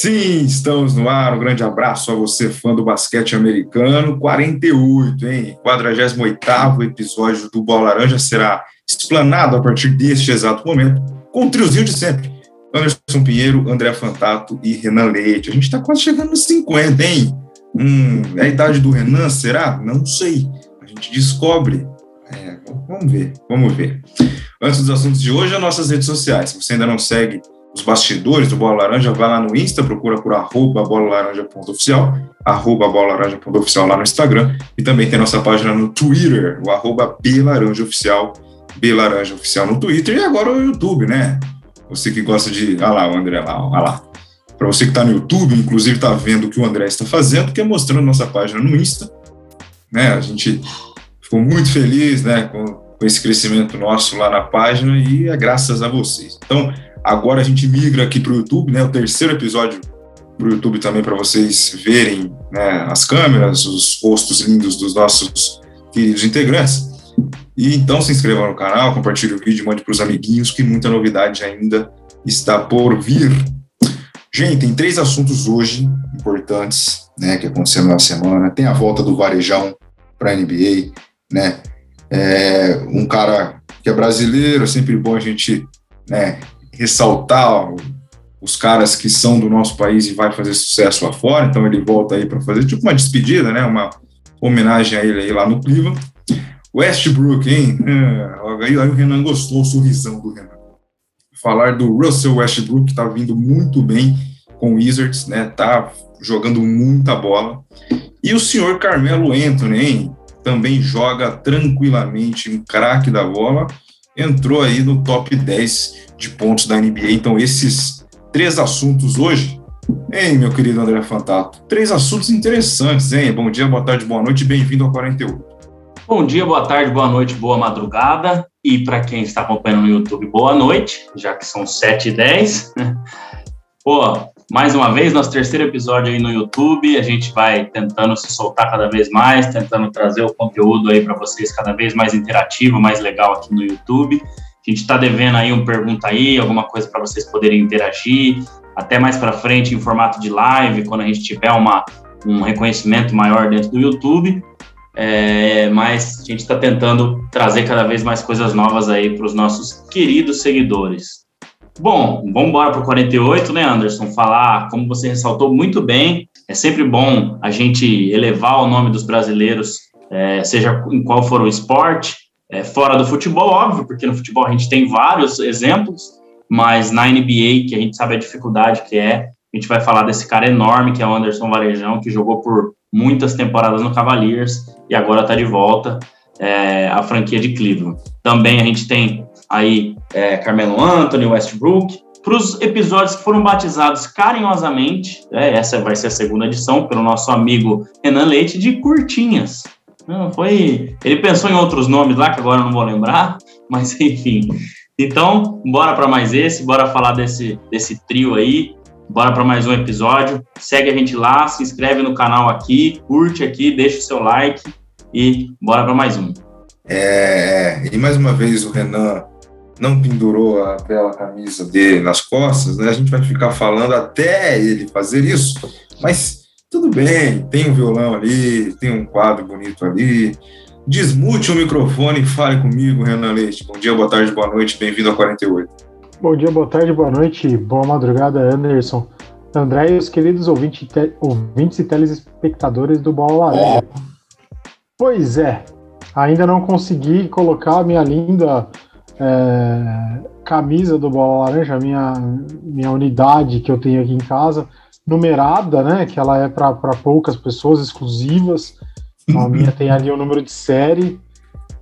Sim, estamos no ar. Um grande abraço a você, fã do basquete americano. 48, hein? 48 episódio do Bola Laranja será explanado a partir deste exato momento com o triozinho de sempre. Anderson Pinheiro, André Fantato e Renan Leite. A gente está quase chegando nos 50, hein? Hum, é a idade do Renan, será? Não sei. A gente descobre. É, vamos ver, vamos ver. Antes dos assuntos de hoje, as nossas redes sociais. Se você ainda não segue os bastidores do Bola Laranja, vai lá no Insta, procura por arroba bolalaranja.oficial, arroba bolalaranja.oficial lá no Instagram, e também tem nossa página no Twitter, o arroba belaranjaoficial, belaranjaoficial no Twitter, e agora o YouTube, né? Você que gosta de... Olha lá o André lá, olha lá. Para você que está no YouTube, inclusive está vendo o que o André está fazendo, que é mostrando nossa página no Insta, né? A gente ficou muito feliz, né, com, com esse crescimento nosso lá na página, e é graças a vocês. Então, Agora a gente migra aqui para o YouTube, né? O terceiro episódio para o YouTube também para vocês verem né, as câmeras, os rostos lindos dos nossos queridos integrantes. E então se inscreva no canal, compartilhe o vídeo, mande para os amiguinhos que muita novidade ainda está por vir. Gente, tem três assuntos hoje importantes, né, que aconteceram na semana. Tem a volta do Varejão para a NBA, né? É, um cara que é brasileiro, é sempre bom a gente né, ressaltar os caras que são do nosso país e vai fazer sucesso lá fora, então ele volta aí para fazer tipo uma despedida, né, uma homenagem a ele aí lá no Cleveland. Westbrook, hein? É, aí, aí o Renan gostou, o sorrisão do Renan. Falar do Russell Westbrook, que tá vindo muito bem com o Wizards, né? Tá jogando muita bola. E o senhor Carmelo Anthony, hein? Também joga tranquilamente, um craque da bola. Entrou aí no top 10 de pontos da NBA. Então, esses três assuntos hoje, hein, meu querido André Fantato? Três assuntos interessantes, hein? Bom dia, boa tarde, boa noite, bem-vindo ao 48. Bom dia, boa tarde, boa noite, boa madrugada. E para quem está acompanhando no YouTube, boa noite, já que são 7 e 10. Pô, mais uma vez, nosso terceiro episódio aí no YouTube. A gente vai tentando se soltar cada vez mais, tentando trazer o conteúdo aí para vocês cada vez mais interativo, mais legal aqui no YouTube. A gente está devendo aí um pergunta aí, alguma coisa para vocês poderem interagir, até mais para frente em formato de live, quando a gente tiver uma, um reconhecimento maior dentro do YouTube. É, mas a gente está tentando trazer cada vez mais coisas novas aí para os nossos queridos seguidores. Bom, vamos embora para o 48, né, Anderson? Falar, como você ressaltou muito bem, é sempre bom a gente elevar o nome dos brasileiros, é, seja em qual for o esporte, é, fora do futebol, óbvio, porque no futebol a gente tem vários exemplos, mas na NBA, que a gente sabe a dificuldade que é, a gente vai falar desse cara enorme que é o Anderson Varejão, que jogou por muitas temporadas no Cavaliers e agora está de volta é, à franquia de Cleveland. Também a gente tem aí é, Carmelo Anthony, Westbrook. Para os episódios que foram batizados carinhosamente, é, essa vai ser a segunda edição, pelo nosso amigo Renan Leite, de curtinhas. Não, foi. Ele pensou em outros nomes lá que agora eu não vou lembrar, mas enfim. Então, bora para mais esse, bora falar desse, desse trio aí, bora para mais um episódio. Segue a gente lá, se inscreve no canal aqui, curte aqui, deixa o seu like e bora para mais um. É, e mais uma vez o Renan não pendurou a bela camisa dele nas costas, né? A gente vai ficar falando até ele fazer isso, mas tudo bem, tem um violão ali, tem um quadro bonito ali. Desmute o microfone e fale comigo, Renan Leite. Bom dia, boa tarde, boa noite, bem-vindo ao 48. Bom dia, boa tarde, boa noite, boa madrugada, Anderson. André e os queridos ouvintes, te, ouvintes e telespectadores do Bola Laranja. Oh. Pois é, ainda não consegui colocar a minha linda é, camisa do Bola Laranja, minha, minha unidade que eu tenho aqui em casa numerada, né? Que ela é para poucas pessoas exclusivas. A minha tem ali o um número de série.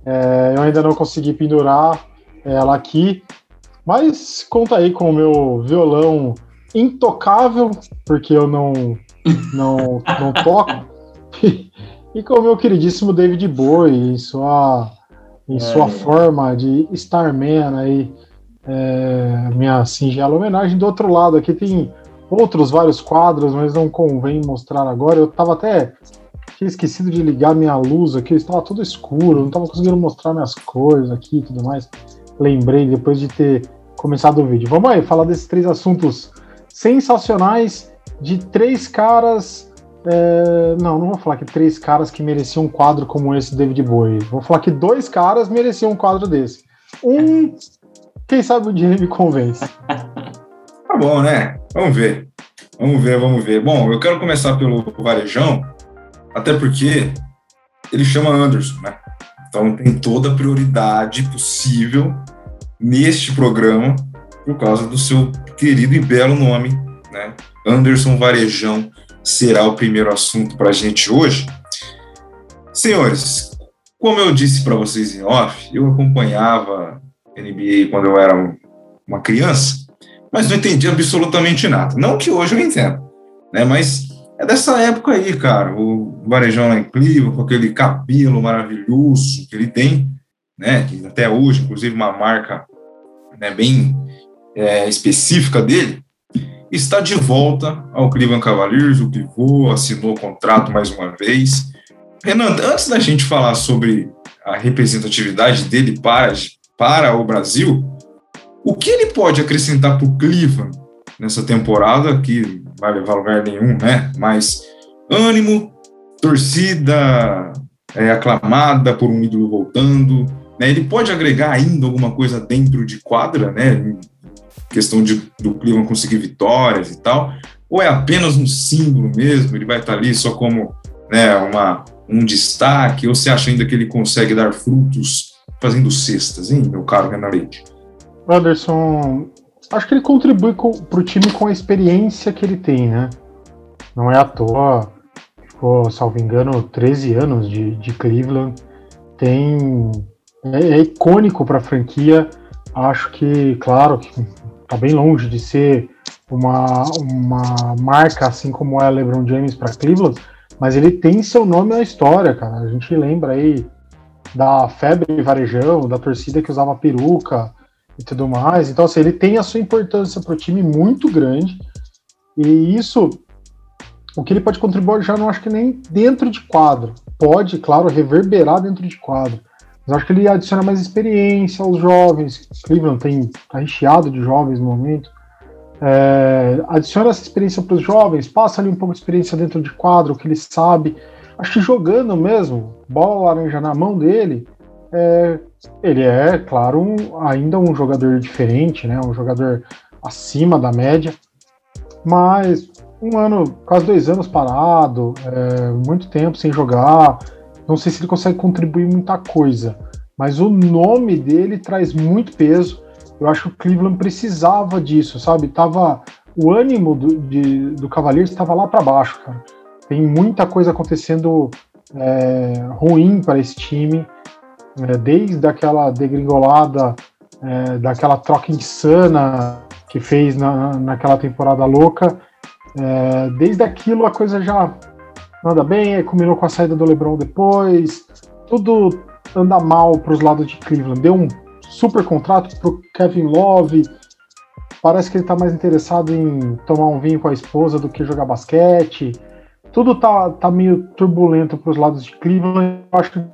É, eu ainda não consegui pendurar ela aqui, mas conta aí com o meu violão intocável, porque eu não não, não toco. e com o meu queridíssimo David Bowie sua em sua é. forma de Starman aí, é, minha singela homenagem. Do outro lado aqui tem outros vários quadros, mas não convém mostrar agora. Eu tava até tinha esquecido de ligar minha luz aqui, estava tudo escuro, não estava conseguindo mostrar minhas cores aqui e tudo mais. Lembrei depois de ter começado o vídeo. Vamos aí falar desses três assuntos sensacionais de três caras. É, não, não vou falar que três caras que mereciam um quadro como esse David Bowie. Vou falar que dois caras mereciam um quadro desse. Um, quem sabe o dia me convence. Tá bom, né? Vamos ver. Vamos ver, vamos ver. Bom, eu quero começar pelo Varejão, até porque ele chama Anderson, né? Então tem toda a prioridade possível neste programa por causa do seu querido e belo nome, né? Anderson Varejão será o primeiro assunto para a gente hoje. Senhores, como eu disse para vocês em off, eu acompanhava NBA quando eu era uma criança, mas não entendia absolutamente nada. Não que hoje eu entenda, né? Mas é dessa época aí, cara. O Varejão lá em Cleveland, com aquele cabelo maravilhoso que ele tem, né? Que até hoje, inclusive, uma marca né, bem é, específica dele, está de volta ao Cleveland Cavaliers. O pivô assinou o contrato mais uma vez. Renan, antes da gente falar sobre a representatividade dele para, para o Brasil, o que ele pode acrescentar para o Cleveland nessa temporada, que vai levar lugar nenhum, né? Mas ânimo, torcida é, aclamada por um ídolo voltando, né? Ele pode agregar ainda alguma coisa dentro de quadra, né? Questão de, do Cleveland conseguir vitórias e tal, ou é apenas um símbolo mesmo, ele vai estar ali só como né, uma, um destaque, ou você acha ainda que ele consegue dar frutos fazendo cestas, hein, meu caro Renan Leite? Anderson, acho que ele contribui para o time com a experiência que ele tem, né? Não é à toa, ficou, salvo engano, 13 anos de, de Cleveland, tem é, é icônico para a franquia. Acho que, claro, que tá bem longe de ser uma, uma marca assim como é LeBron James para Cleveland, mas ele tem seu nome na história, cara. A gente lembra aí da febre varejão, da torcida que usava peruca e tudo mais. Então, assim, ele tem a sua importância para o time muito grande. E isso, o que ele pode contribuir, já não acho que nem dentro de quadro. Pode, claro, reverberar dentro de quadro. Mas acho que ele adiciona mais experiência aos jovens. Cleveland tem tá recheado de jovens no momento. É, adiciona essa experiência para os jovens, passa ali um pouco de experiência dentro de quadro, que ele sabe. Acho que jogando mesmo, bola laranja na mão dele, é, ele é, claro, um, ainda um jogador diferente, né? Um jogador acima da média. Mas um ano, quase dois anos parado, é, muito tempo sem jogar não sei se ele consegue contribuir muita coisa, mas o nome dele traz muito peso. Eu acho que o Cleveland precisava disso, sabe? Tava o ânimo do, de, do Cavaliers estava lá para baixo, cara. Tem muita coisa acontecendo é, ruim para esse time, é, desde aquela degringolada, é, daquela troca insana que fez na, naquela temporada louca. É, desde aquilo a coisa já anda bem, combinou com a saída do LeBron depois, tudo anda mal para os lados de Cleveland. Deu um super contrato para o Kevin Love. Parece que ele está mais interessado em tomar um vinho com a esposa do que jogar basquete. Tudo tá, tá meio turbulento para os lados de Cleveland. Eu acho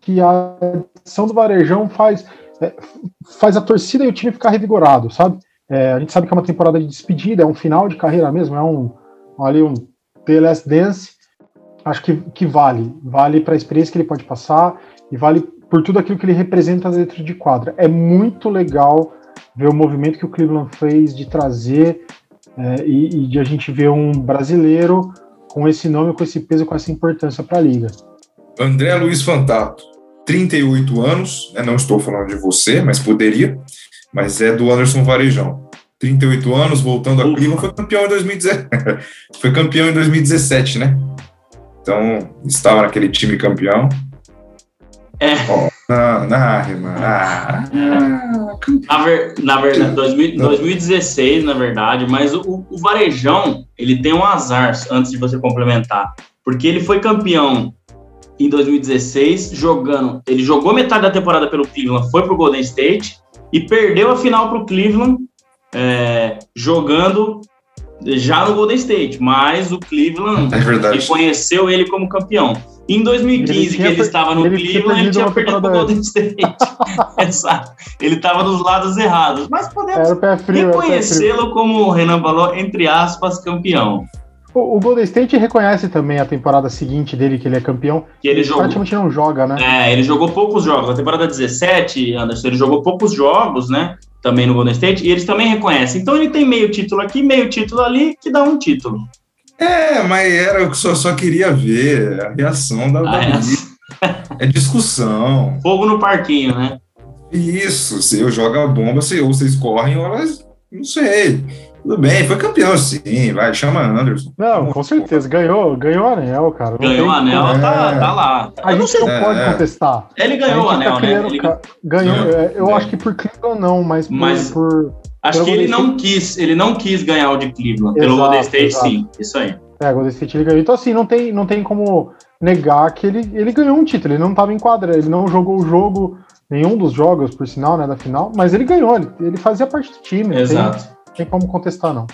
que a adição do Varejão faz, é, faz a torcida e o time ficar revigorado, sabe? É, a gente sabe que é uma temporada de despedida, é um final de carreira mesmo, é um ali um The Last Dance acho que, que vale. Vale para a experiência que ele pode passar e vale por tudo aquilo que ele representa dentro de quadra. É muito legal ver o movimento que o Cleveland fez de trazer é, e, e, de a gente ver um brasileiro com esse nome, com esse peso, com essa importância para a liga. André Luiz Fantato, 38 anos, né, não estou falando de você, mas poderia, mas é do Anderson Varejão. 38 anos, voltando a Cleveland, foi campeão em 2017. foi campeão em 2017, né? Então, estava naquele time campeão. É. Oh, não, não, ah, na, ver, na verdade, 2000, 2016, na verdade, mas o, o Varejão, ele tem um azar, antes de você complementar, porque ele foi campeão em 2016, jogando, ele jogou metade da temporada pelo Cleveland, foi pro Golden State e perdeu a final pro Cleveland, é, jogando já no Golden State, mas o Cleveland é reconheceu ele como campeão. Em 2015, ele que ele estava no ele Cleveland, ele tinha perdido para o Golden State. Exato. Ele estava dos lados errados, mas podemos reconhecê-lo como o Renan falou, entre aspas, campeão. O, o Golden State reconhece também a temporada seguinte dele, que ele é campeão. Que ele, jogou, praticamente não joga, né? É, ele jogou poucos jogos. Na temporada 17, Anderson, ele jogou poucos jogos, né? Também no Golden State, e eles também reconhecem. Então ele tem meio título aqui, meio título ali, que dá um título. É, mas era eu só, só queria ver a reação da, da É discussão. Fogo no parquinho, né? Isso, se eu jogo a bomba, se, ou vocês correm, ou elas. Não sei. Tudo bem, foi campeão sim, vai, chama Anderson. Não, com certeza, ganhou, ganhou o anel, cara. ganhou o anel, é. tá, tá lá. A eu gente não, não pode é. contestar. Ele ganhou o tá anel, tá né? Ele... Ganhou, é, eu é. acho que por Cleveland não, mas por. Mas... por acho que ele não quis, ele não quis ganhar o de Cleveland. Exato, pelo Golden State, exato. sim. Isso aí. É, Golden State ele ganhou. Então, assim, não tem, não tem como negar que ele, ele ganhou um título. Ele não estava em quadra, ele não jogou o jogo, nenhum dos jogos, por sinal, né, da final, mas ele ganhou. Ele, ele fazia parte do time. Exato. Tem, tem como contestar, não.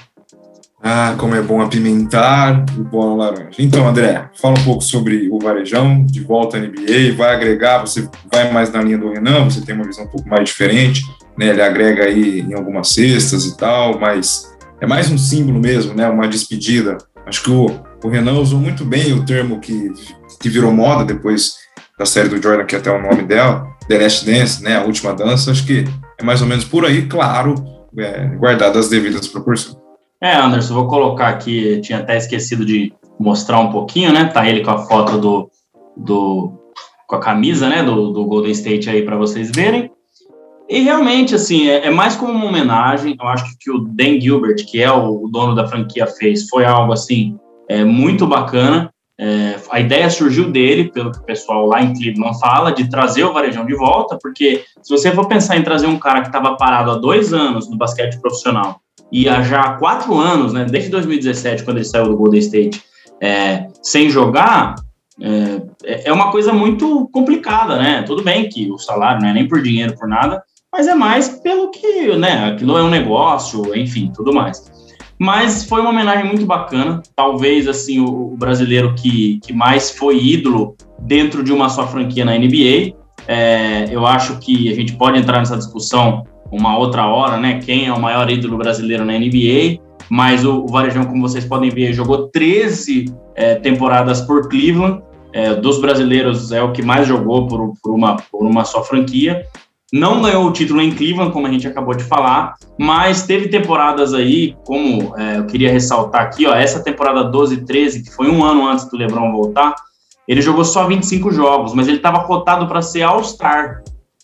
Ah, como é bom apimentar o bola laranja. Então, André, fala um pouco sobre o Varejão, de volta à NBA, vai agregar, você vai mais na linha do Renan, você tem uma visão um pouco mais diferente, né? Ele agrega aí em algumas cestas e tal, mas é mais um símbolo mesmo, né? Uma despedida. Acho que o, o Renan usou muito bem o termo que, que virou moda depois da série do Jordan, que é até o nome dela, The Last Dance, né? A última dança. Acho que é mais ou menos por aí, claro, é, guardadas as devidas proporções. É, Anderson, vou colocar aqui, tinha até esquecido de mostrar um pouquinho, né? Tá ele com a foto do, do com a camisa, né, do, do Golden State aí para vocês verem. E realmente, assim, é, é, mais como uma homenagem. Eu acho que o que o Dan Gilbert, que é o, o dono da franquia, fez foi algo, assim, é, muito bacana. É, a ideia surgiu dele, pelo que o pessoal lá em Cleveland fala, de trazer o Varejão de volta, porque se você for pensar em trazer um cara que estava parado há dois anos no basquete profissional e há já quatro anos, né, desde 2017, quando ele saiu do Golden State, é, sem jogar, é, é uma coisa muito complicada, né? Tudo bem que o salário não é nem por dinheiro, por nada, mas é mais pelo que, né, aquilo é um negócio, enfim, tudo mais. Mas foi uma homenagem muito bacana, talvez, assim, o, brasileiro que, que mais foi ídolo dentro de uma só franquia na NBA. É, eu acho que a gente pode entrar nessa discussão uma outra hora, né? Quem é o maior ídolo brasileiro na NBA? Mas o, o Varejão, como vocês podem ver, jogou 13 é, temporadas por Cleveland. É, dos brasileiros é o que mais jogou por, por, uma, por uma só franquia. Não ganhou o título em Cleveland, como a gente acabou de falar, mas teve temporadas aí, como é, eu queria ressaltar aqui, ó, essa temporada 12 e 13, que foi um ano antes do LeBron voltar, ele jogou só 25 jogos, mas ele estava cotado para ser All-Star.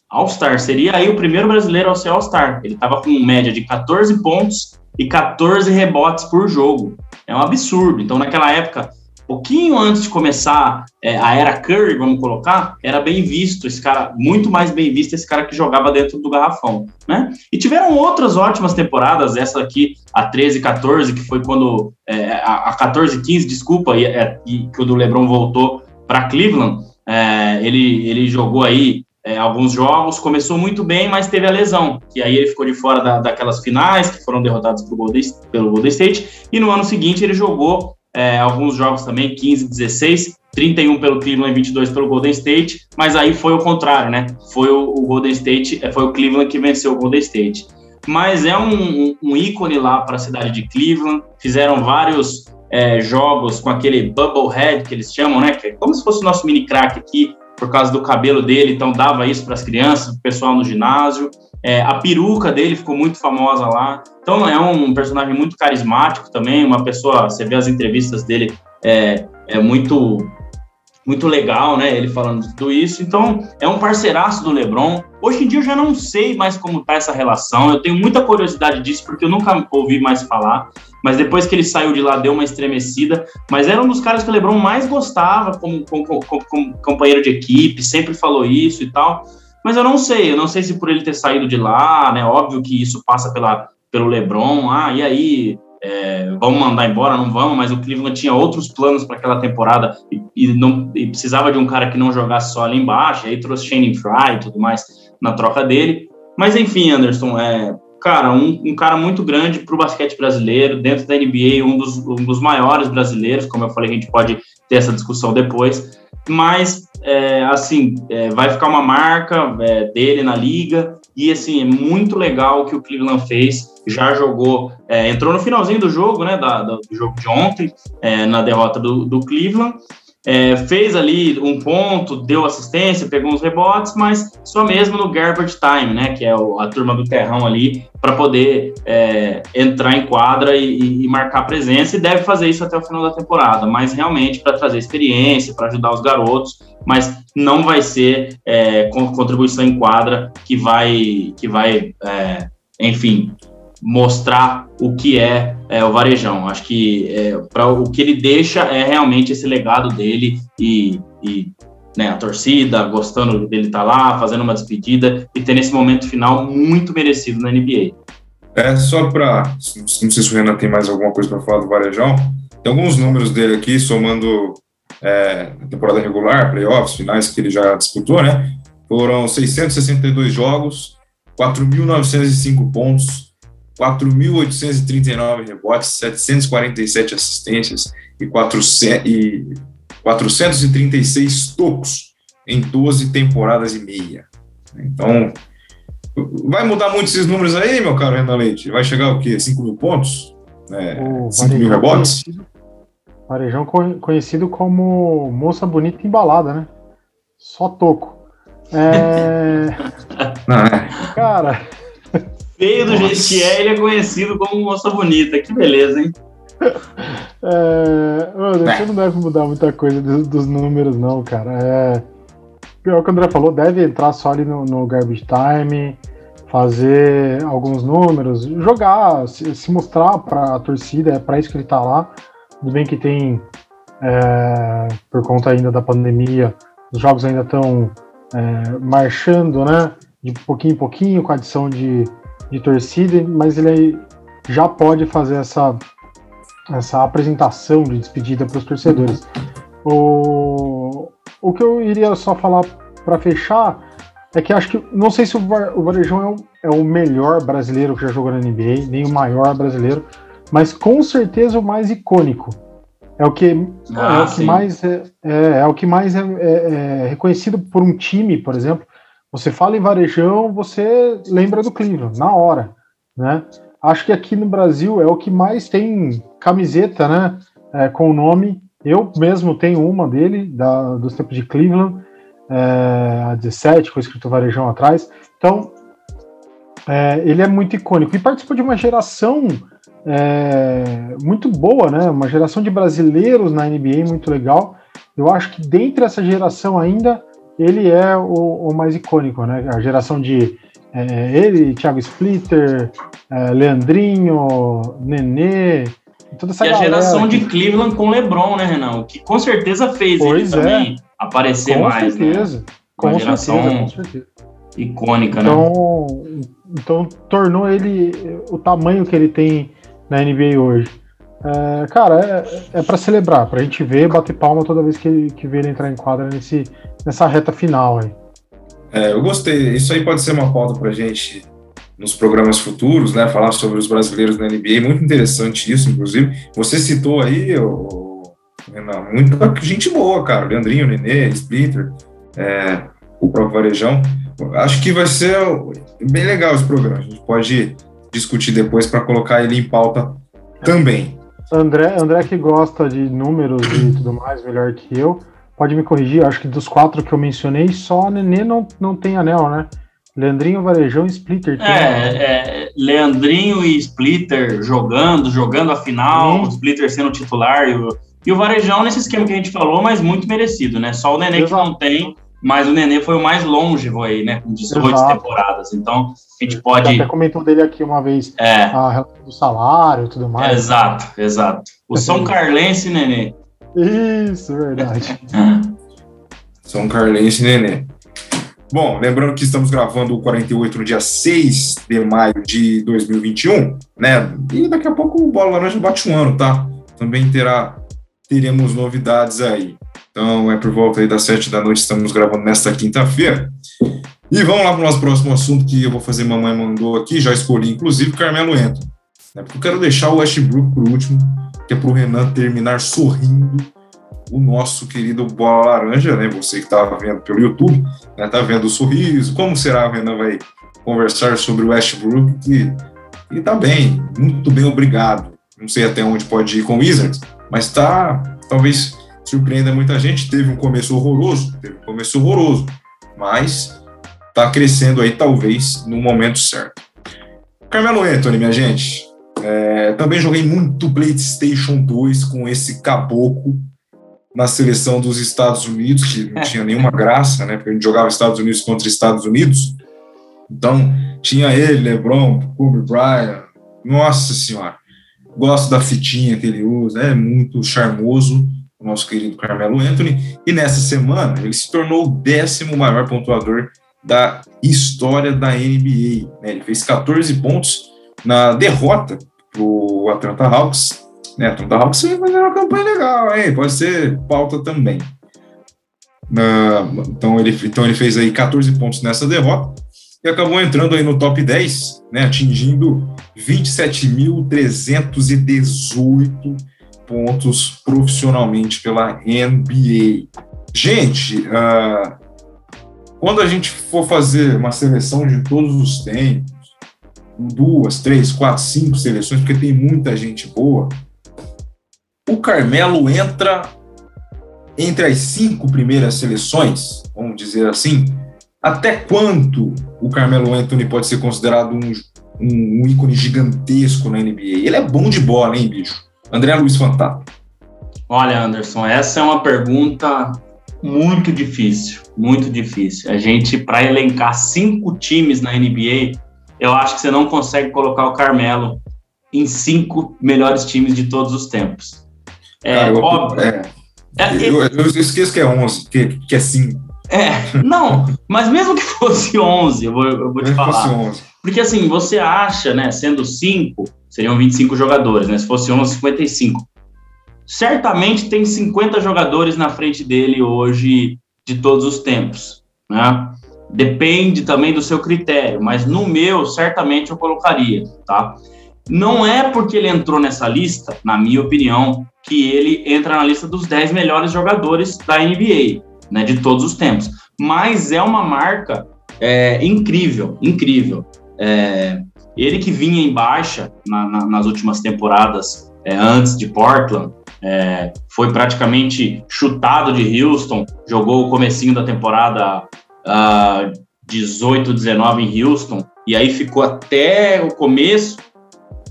All-Star, seria aí o primeiro brasileiro a ser All-Star. Ele estava com média de 14 pontos e 14 rebotes por jogo. É um absurdo. Então, naquela época, pouquinho antes de começar é, a era Curry, vamos colocar, era bem visto esse cara, muito mais bem visto esse cara que jogava dentro do garrafão, né? E tiveram outras ótimas temporadas, essa aqui, a 13, 14, que foi quando, é, a, a 14, 15, desculpa, e, é, e que o do LeBron voltou para Cleveland, é, ele, ele jogou aí é, alguns jogos, começou muito bem, mas teve a lesão, que aí ele ficou de fora da, daquelas finais, que foram derrotadas pelo Golden, pelo Golden State, e no ano seguinte ele jogou é, alguns jogos também, 15, 16, 31 pelo Cleveland e 22 pelo Golden State, mas aí foi o contrário, né? Foi o, o Golden State, é, foi o Cleveland que venceu o Golden State. Mas é um, um ícone lá para a cidade de Cleveland, fizeram vários é, jogos com aquele bubble head que eles chamam, né? Que é como se fosse o nosso mini crack aqui, por causa do cabelo dele, então dava isso para as crianças, o pessoal no ginásio. É, a peruca dele ficou muito famosa lá. Então é um personagem muito carismático também, uma pessoa, você vê as entrevistas dele, é, é muito muito legal, né? Ele falando tudo isso. Então, é um parceiraço do LeBron. Hoje em dia eu já não sei mais como tá essa relação. Eu tenho muita curiosidade disso porque eu nunca ouvi mais falar. Mas depois que ele saiu de lá, deu uma estremecida. Mas era um dos caras que o LeBron mais gostava como, como, como, como companheiro de equipe, sempre falou isso e tal. Mas eu não sei, eu não sei se por ele ter saído de lá, né? Óbvio que isso passa pela, pelo LeBron. Ah, e aí? é, vamos mandar embora, não vamos, mas o Cleveland tinha outros planos para aquela temporada e, e não e precisava de um cara que não jogasse só ali embaixo, aí trouxe Shane Fry e tudo mais na troca dele. Mas enfim, Anderson, é, cara, um, um cara muito grande para o basquete brasileiro, dentro da NBA, um dos, um dos maiores brasileiros, como eu falei, a gente pode ter essa discussão depois, mas é, assim, é, vai ficar uma marca é, dele na liga, e assim, é muito legal o que o Cleveland fez, já jogou, é, entrou no finalzinho do jogo, né, da, do jogo de ontem, é, na derrota do, do Cleveland, é, fez ali um ponto, deu assistência, pegou uns rebotes, mas só mesmo no garbage time, né, que é o, a turma do terrão ali, para poder é, entrar em quadra e, e, marcar presença, e deve fazer isso até o final da temporada, mas realmente para trazer experiência, para ajudar os garotos, mas não vai ser é, contribuição em quadra que vai, que vai é, enfim, mostrar o que é, é o Varejão. Acho que é, para o que ele deixa é realmente esse legado dele e, e né, a torcida gostando dele estar tá lá, fazendo uma despedida e ter esse momento final muito merecido na NBA. É só para, não sei se o Renan tem mais alguma coisa para falar do Varejão. Tem alguns números dele aqui, somando é, temporada regular, playoffs, finais que ele já disputou, né? Foram 662 jogos, 4.905 pontos, 4.839 rebotes, 747 assistências e, 400, e 436 tocos em 12 temporadas e meia. Então, vai mudar muito esses números aí, meu caro Renan Leite? Vai chegar o quê? 5 mil pontos? É, 5 mil rebotes? Conhecido, varejão conhecido como moça bonita embalada, né? Só toco. É... Não, é. Cara, Feio do jeito que é, ele é conhecido como moça bonita. Que beleza, hein? É, mano, é. não deve mudar muita coisa dos, dos números, não, cara. É, pior que o André falou, deve entrar só ali no, no garbage time, fazer alguns números, jogar, se, se mostrar para a torcida, é para isso que ele tá lá. Tudo bem que tem, é, por conta ainda da pandemia, os jogos ainda estão é, marchando, né? De pouquinho em pouquinho, com a adição de de torcida, mas ele já pode fazer essa, essa apresentação de despedida para os torcedores. O, o que eu iria só falar para fechar é que acho que não sei se o, o Varejão é o, é o melhor brasileiro que já jogou na NBA, nem o maior brasileiro, mas com certeza o mais icônico. É o que, ah, é, o que mais é, é, é, o que mais é, é, é reconhecido por um time, por exemplo, você fala em varejão, você lembra do Cleveland, na hora, né? Acho que aqui no Brasil é o que mais tem camiseta, né? É, com o nome. Eu mesmo tenho uma dele, da, dos tempos de Cleveland, a 17, com escrito varejão atrás. Então, é, ele é muito icônico. E participou de uma geração é, muito boa, né? Uma geração de brasileiros na NBA muito legal. Eu acho que dentro dessa geração ainda ele é o, o mais icônico, né? A geração de é, ele, Thiago Splitter, é, Leandrinho, Nenê, toda essa E a geração de Cleveland com LeBron, né, Renan? Que com certeza fez pois ele é. também aparecer com mais, né? certeza. né? Com Uma geração certeza, com certeza. icônica, então, né? Então tornou ele o tamanho que ele tem na NBA hoje. É, cara, é, é para celebrar, pra gente ver, bater palma toda vez que, que vê ele entrar em quadra nesse, nessa reta final aí. É, eu gostei. Isso aí pode ser uma pauta pra gente nos programas futuros, né? Falar sobre os brasileiros na NBA. Muito interessante isso, inclusive. Você citou aí, o, Renan, muita gente boa, cara. Leandrinho, Nenê, Splitter, é, o próprio Varejão. Acho que vai ser bem legal esse programa. A gente pode discutir depois para colocar ele em pauta também. André, André que gosta de números e tudo mais, melhor que eu, pode me corrigir, acho que dos quatro que eu mencionei, só a Nenê não, não tem anel, né? Leandrinho, Varejão e Splitter. É, é, Leandrinho e Splitter jogando, jogando a final, o Splitter sendo titular e o, e o Varejão nesse esquema que a gente falou, mas muito merecido, né? Só o Nenê Exato. que não tem, mas o Nenê foi o mais longevo aí, né? Com 18 Exato. temporadas. Então, a gente pode. Você até comentou dele aqui uma vez é. a relação do salário e tudo mais. Exato, exato. O São Carlense, Nenê. Isso, verdade. São Carlense, Nenê. Bom, lembrando que estamos gravando o 48 no dia 6 de maio de 2021, né? E daqui a pouco o Bola Laranja bate um ano, tá? Também terá, teremos novidades aí. Então é por volta das sete da noite, estamos gravando nesta quinta-feira. E vamos lá para o nosso próximo assunto que eu vou fazer Mamãe Mandou aqui, já escolhi inclusive Carmelo Ento. Né, porque eu quero deixar o Westbrook por último, que é para o Renan terminar sorrindo o nosso querido Bola Laranja, né? Você que estava vendo pelo YouTube, né? Tá vendo o sorriso. Como será, Renan vai conversar sobre o Westbrook, que, que tá bem, muito bem, obrigado. Não sei até onde pode ir com o Wizards, mas tá, talvez surpreenda muita gente. Teve um começo horroroso, teve um começo horroroso, mas tá crescendo aí, talvez, no momento certo. Carmelo Anthony, minha gente, é, também joguei muito PlayStation 2 com esse caboclo na seleção dos Estados Unidos, que não tinha nenhuma graça, né? Porque a gente jogava Estados Unidos contra Estados Unidos. Então, tinha ele, LeBron, Kobe Bryant. Nossa Senhora. Gosto da fitinha que ele usa, é muito charmoso, o nosso querido Carmelo Anthony. E nessa semana, ele se tornou o décimo maior pontuador da história da NBA. Né? Ele fez 14 pontos na derrota para o Atlanta Hawks. Né? Atlanta Hawks vai fazer uma campanha legal, hein? pode ser pauta também. então, ele, então ele fez aí 14 pontos nessa derrota e acabou entrando aí no top 10, né, atingindo 27.318 pontos profissionalmente pela NBA. Gente, uh, quando a gente for fazer uma seleção de todos os tempos, duas, três, quatro, cinco seleções, porque tem muita gente boa, o Carmelo entra entre as cinco primeiras seleções, vamos dizer assim. Até quanto o Carmelo Anthony pode ser considerado um, um, um ícone gigantesco na NBA? Ele é bom de bola, hein, bicho? André Luiz Fantato. Olha, Anderson, essa é uma pergunta muito difícil, muito difícil. A gente, para elencar cinco times na NBA, eu acho que você não consegue colocar o Carmelo em cinco melhores times de todos os tempos. É Cara, eu, óbvio. É, é, eu, eu, esqueço que é 11, que, que é 5. É, não, mas mesmo que fosse 11, eu vou, eu vou te mesmo falar. Porque assim, você acha, né, sendo 5, seriam 25 jogadores, né? Se fosse 11, 55. Certamente tem 50 jogadores na frente dele hoje de todos os tempos, né? Depende também do seu critério, mas no meu, certamente eu colocaria, tá? Não é porque ele entrou nessa lista, na minha opinião, que ele entra na lista dos 10 melhores jogadores da NBA, né, de todos os tempos. Mas é uma marca é, incrível, incrível. É, ele que vinha em baixa na, na, nas últimas temporadas é, antes de Portland, é, foi praticamente chutado de Houston, jogou o comecinho da temporada uh, ah, 18, 19 em Houston, e aí ficou até o começo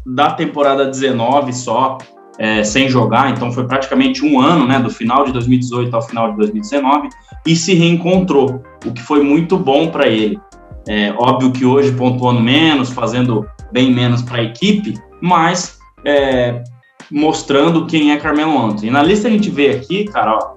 da temporada 19 só, é, sem jogar, então foi praticamente um ano, né, do final de 2018 ao final de 2019, e se reencontrou, o que foi muito bom para ele. É, óbvio que hoje pontuando menos, fazendo bem menos para a equipe, mas é, mostrando quem é Carmelo Anthony. E na lista a gente vê aqui, cara, ó,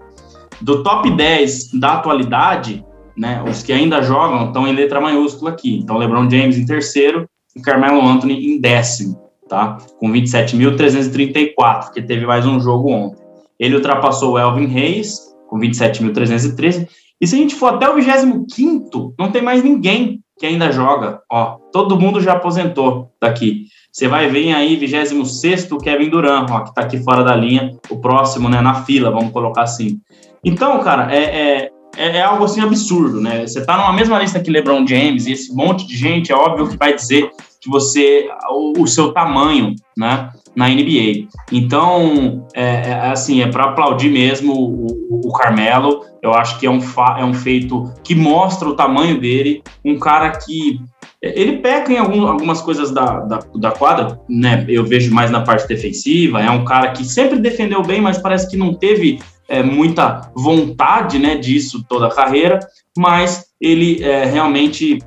do top 10 da atualidade, né, os que ainda jogam estão em letra maiúscula aqui. Então, LeBron James em terceiro e Carmelo Anthony em décimo, tá? Com 27.334, que teve mais um jogo ontem. Ele ultrapassou o Elvin Reis com 27.313. E se a gente for até o 25 não tem mais ninguém que ainda joga. Ó, todo mundo já aposentou daqui. Você vai ver aí 26 o Kevin Durant, ó, que está aqui fora da linha, o próximo, né, na fila, vamos colocar assim. Então, cara, é, é, é, é algo assim absurdo, né? Você tá numa mesma lista que LeBron James e esse monte de gente, é óbvio que vai dizer que você, o, o seu tamanho, né, na NBA. Então, é, é assim, é para aplaudir mesmo o, o, o, Carmelo. Eu acho que é um, é um feito que mostra o tamanho dele, um cara que ele peca em algum, algumas coisas da, da, da, quadra, né? Eu vejo mais na parte defensiva. É um cara que sempre defendeu bem, mas parece que não teve é, muita vontade, né, disso toda a carreira. Mas ele é, realmente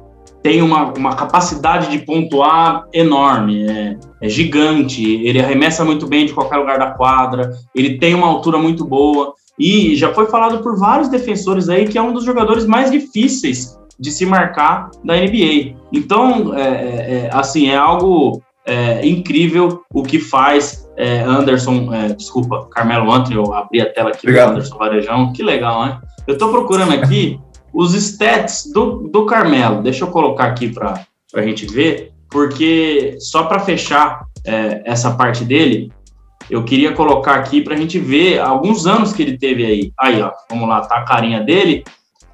tem uma, uma capacidade de pontuar enorme, é, é, gigante. Ele arremessa muito bem de qualquer lugar da quadra. Ele tem uma altura muito boa. E já foi falado por vários defensores aí que é um dos jogadores mais difíceis de se marcar da NBA. Então, é, é, é, assim, é algo é, incrível o que faz é, Anderson, desculpa, Carmelo Anthony, eu abri a tela aqui do Anderson Varejão, que legal, né? Eu estou procurando aqui os stats do, do Carmelo, deixa eu colocar aqui para a gente ver, porque só para fechar essa parte dele, eu queria colocar aqui para a gente ver alguns anos que ele teve aí. Aí, ó, vamos lá, tá a carinha dele.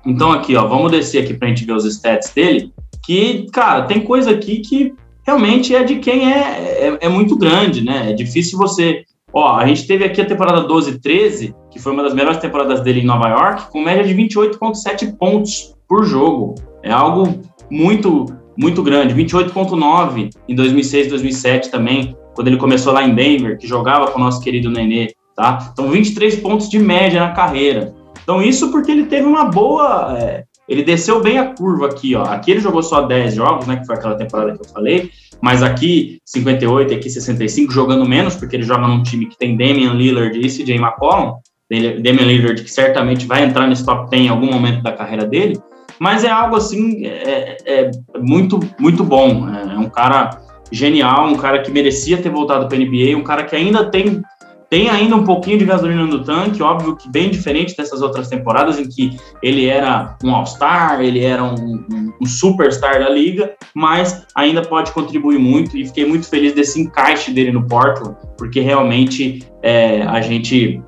Então, aqui, ó, vamos descer aqui para a gente ver os stats dele. Que, cara, tem coisa aqui que realmente é de quem é, é, é muito grande, né? É difícil você. Ó, a gente teve aqui a temporada 12 13, que foi uma das melhores temporadas dele em Nova York, com média de 28,7 pontos por jogo. É algo muito, muito grande. 28,9 em 2006, 2007 também quando ele começou lá em Denver, que jogava com o nosso querido Nenê, tá? Então, 23 pontos de média na carreira. Então, isso porque ele teve uma boa. É, ele desceu bem a curva aqui, ó. Aqui ele jogou só 10 jogos, né? Que foi aquela temporada que eu falei. Mas aqui, 58 aqui 65, jogando menos, porque ele joga num time que tem Damian Lillard e CJ McCollum. Damian Lillard, que certamente vai entrar nesse top 10 em algum momento da carreira dele. Mas é algo assim, é, é muito, muito bom. É um cara genial, um cara que merecia ter voltado para a NBA, um cara que ainda tem tem ainda um pouquinho de gasolina no tanque, óbvio que bem diferente dessas outras temporadas em que ele era um All-Star, ele era um, um, superstar da liga, mas ainda pode contribuir muito e fiquei muito feliz desse encaixe dele no Portland, porque realmente é, a gente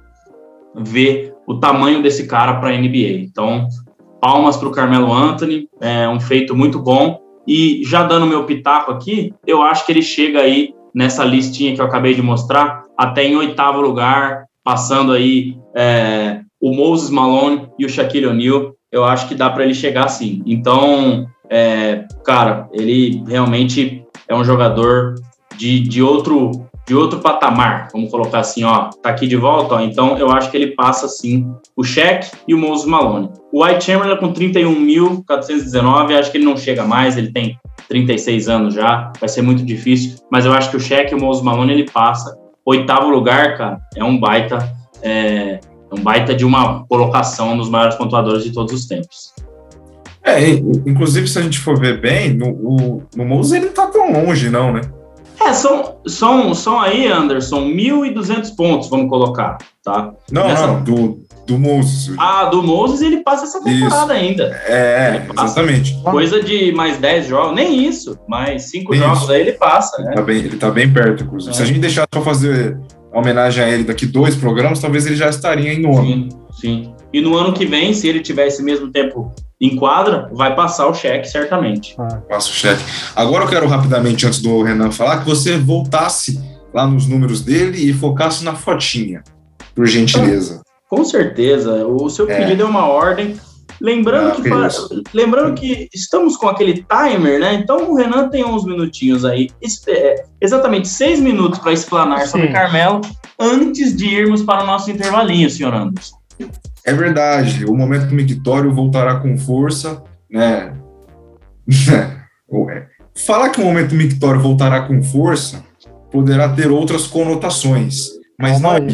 vê o tamanho desse cara para a NBA. Então, palmas para o Carmelo Anthony, é um feito muito bom e já dando meu pitaco aqui, eu acho que ele chega aí nessa listinha que eu acabei de mostrar, até em oitavo lugar, passando aí é, o Moses Malone e o Shaquille O'Neal. Eu acho que dá para ele chegar assim. Então, é, cara, ele realmente é um jogador de, de outro de outro patamar, vamos colocar assim, ó, tá aqui de volta, ó, então eu acho que ele passa, sim, o Shaq e o Moses Malone. O White Chamberlain com 31.419, acho que ele não chega mais, ele tem 36 anos já, vai ser muito difícil, mas eu acho que o Shaq e o Moses Malone, ele passa. Oitavo lugar, cara, é um baita, é, um baita de uma colocação nos maiores pontuadores de todos os tempos. É, inclusive se a gente for ver bem, no, o, no Moses ele não tá tão longe não, né? É, são, são, são aí, Anderson, 1.200 pontos, vamos colocar, tá? Não, Nessa... não, do, do Moses. Ah, do Moses ele passa essa temporada isso. ainda. É, exatamente. Coisa de mais 10 jogos, nem isso, mais 5 jogos isso. aí ele passa, né? Ele tá bem, ele tá bem perto, inclusive. É. Se a gente deixar só fazer homenagem a ele daqui dois programas, talvez ele já estaria em nono. Sim, sim. E no ano que vem, se ele tiver esse mesmo tempo em quadra, vai passar o cheque, certamente. Ah. Passa o cheque. Agora eu quero rapidamente, antes do Renan falar, que você voltasse lá nos números dele e focasse na fotinha, por gentileza. Com certeza. O seu é. pedido é uma ordem. Lembrando, ah, que, lembrando que estamos com aquele timer, né? Então o Renan tem uns minutinhos aí, é, exatamente seis minutos para explanar Sim. sobre Carmelo, antes de irmos para o nosso intervalinho, senhor Anderson. É verdade, o momento mictório voltará com força, né? É, falar que o momento mictório voltará com força poderá ter outras conotações, mas não é.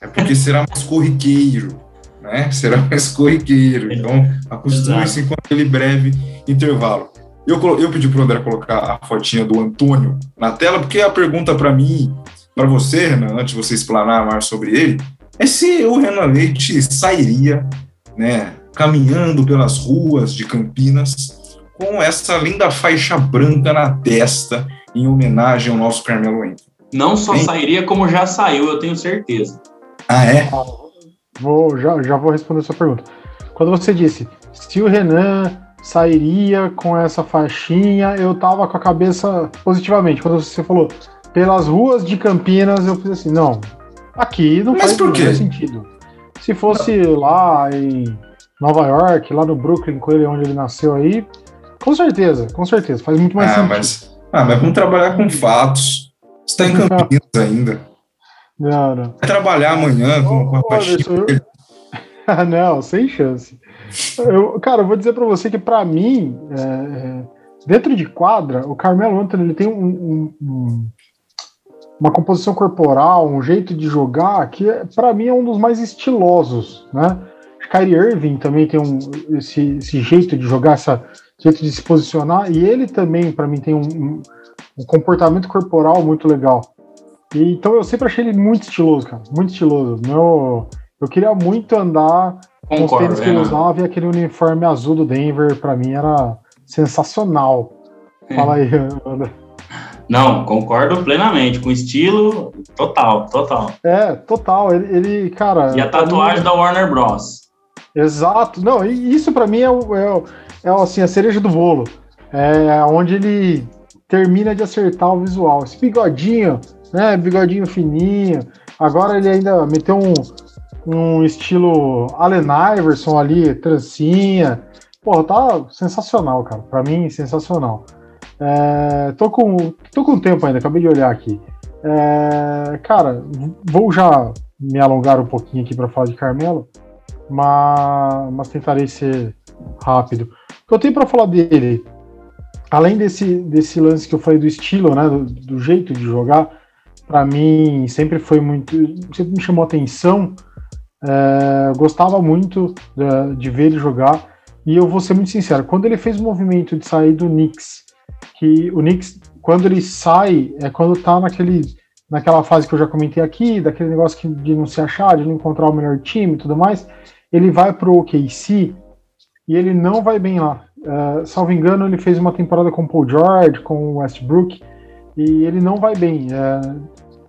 É porque será mais corriqueiro, né? Será mais corriqueiro. Então, acostume-se com aquele breve intervalo. Eu, eu pedi para o André colocar a fotinha do Antônio na tela, porque a pergunta para mim, para você, Renan, antes de você explanar mais sobre ele, é se o Renan Leite sairia, né, caminhando pelas ruas de Campinas com essa linda faixa branca na testa em homenagem ao nosso Carmelo Anthony. Não só sairia, como já saiu, eu tenho certeza. Ah, é? Vou, já, já vou responder a sua pergunta. Quando você disse, se o Renan sairia com essa faixinha, eu tava com a cabeça positivamente. Quando você falou, pelas ruas de Campinas, eu fiz assim, não, Aqui não Mas faz sentido. Se fosse não. lá em Nova York, lá no Brooklyn, com ele onde ele nasceu aí, com certeza, com certeza, faz muito mais ah, sentido. Mas, ah, mas vamos trabalhar com fatos. Você está em Campinas ainda. Não, não. Vai trabalhar amanhã com, com a paixão. Eu... não, sem chance. Eu, cara, eu vou dizer para você que para mim, é, é, dentro de quadra, o Carmelo Anthony ele tem um, um, um uma composição corporal, um jeito de jogar que para mim é um dos mais estilosos, né? Kyrie Irving também tem um, esse, esse jeito de jogar, esse jeito de se posicionar, e ele também, para mim, tem um, um, comportamento corporal muito legal. E, então eu sempre achei ele muito estiloso, cara, muito estiloso. Meu, eu queria muito andar com os tênis que ele usava e aquele uniforme azul do Denver, para mim, era sensacional. Fala aí, Ana. Não, concordo plenamente, com estilo total, total. É, total. Ele, ele cara. E a tatuagem mim... da Warner Bros. Exato. Não, isso para mim é, o, é, é assim, a cereja do bolo. É onde ele termina de acertar o visual. Esse bigodinho, né? Bigodinho fininho. Agora ele ainda meteu um, um estilo Allen Iverson ali, trancinha. Pô, tá sensacional, cara. Para mim, sensacional. É, tô, com, tô com tempo ainda, acabei de olhar aqui. É, cara, vou já me alongar um pouquinho aqui para falar de Carmelo, mas, mas tentarei ser rápido. O que eu tenho para falar dele, além desse, desse lance que eu falei do estilo, né, do, do jeito de jogar, para mim sempre foi muito, sempre me chamou atenção. É, gostava muito de, de, ver ele jogar. E eu vou ser muito sincero, quando ele fez o movimento de sair do Knicks, que o Knicks, quando ele sai, é quando tá naquele, naquela fase que eu já comentei aqui, daquele negócio que, de não se achar, de não encontrar o melhor time e tudo mais, ele vai pro OKC e ele não vai bem lá. Uh, salvo engano, ele fez uma temporada com o Paul George, com o Westbrook, e ele não vai bem. Uh,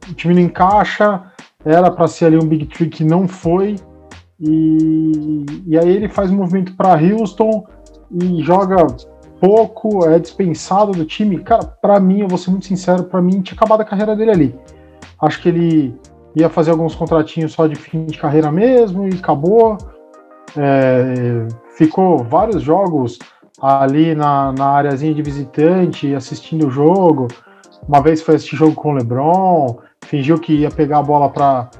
o time não encaixa, era para ser ali um Big Tree que não foi, e, e aí ele faz um movimento para Houston e joga pouco, é dispensado do time. Cara, para mim, eu vou ser muito sincero, para mim tinha acabado a carreira dele ali. Acho que ele ia fazer alguns contratinhos só de fim de carreira mesmo e acabou. É, ficou vários jogos ali na, na areazinha de visitante, assistindo o jogo. Uma vez foi assistir jogo com o LeBron, fingiu que ia pegar a bola para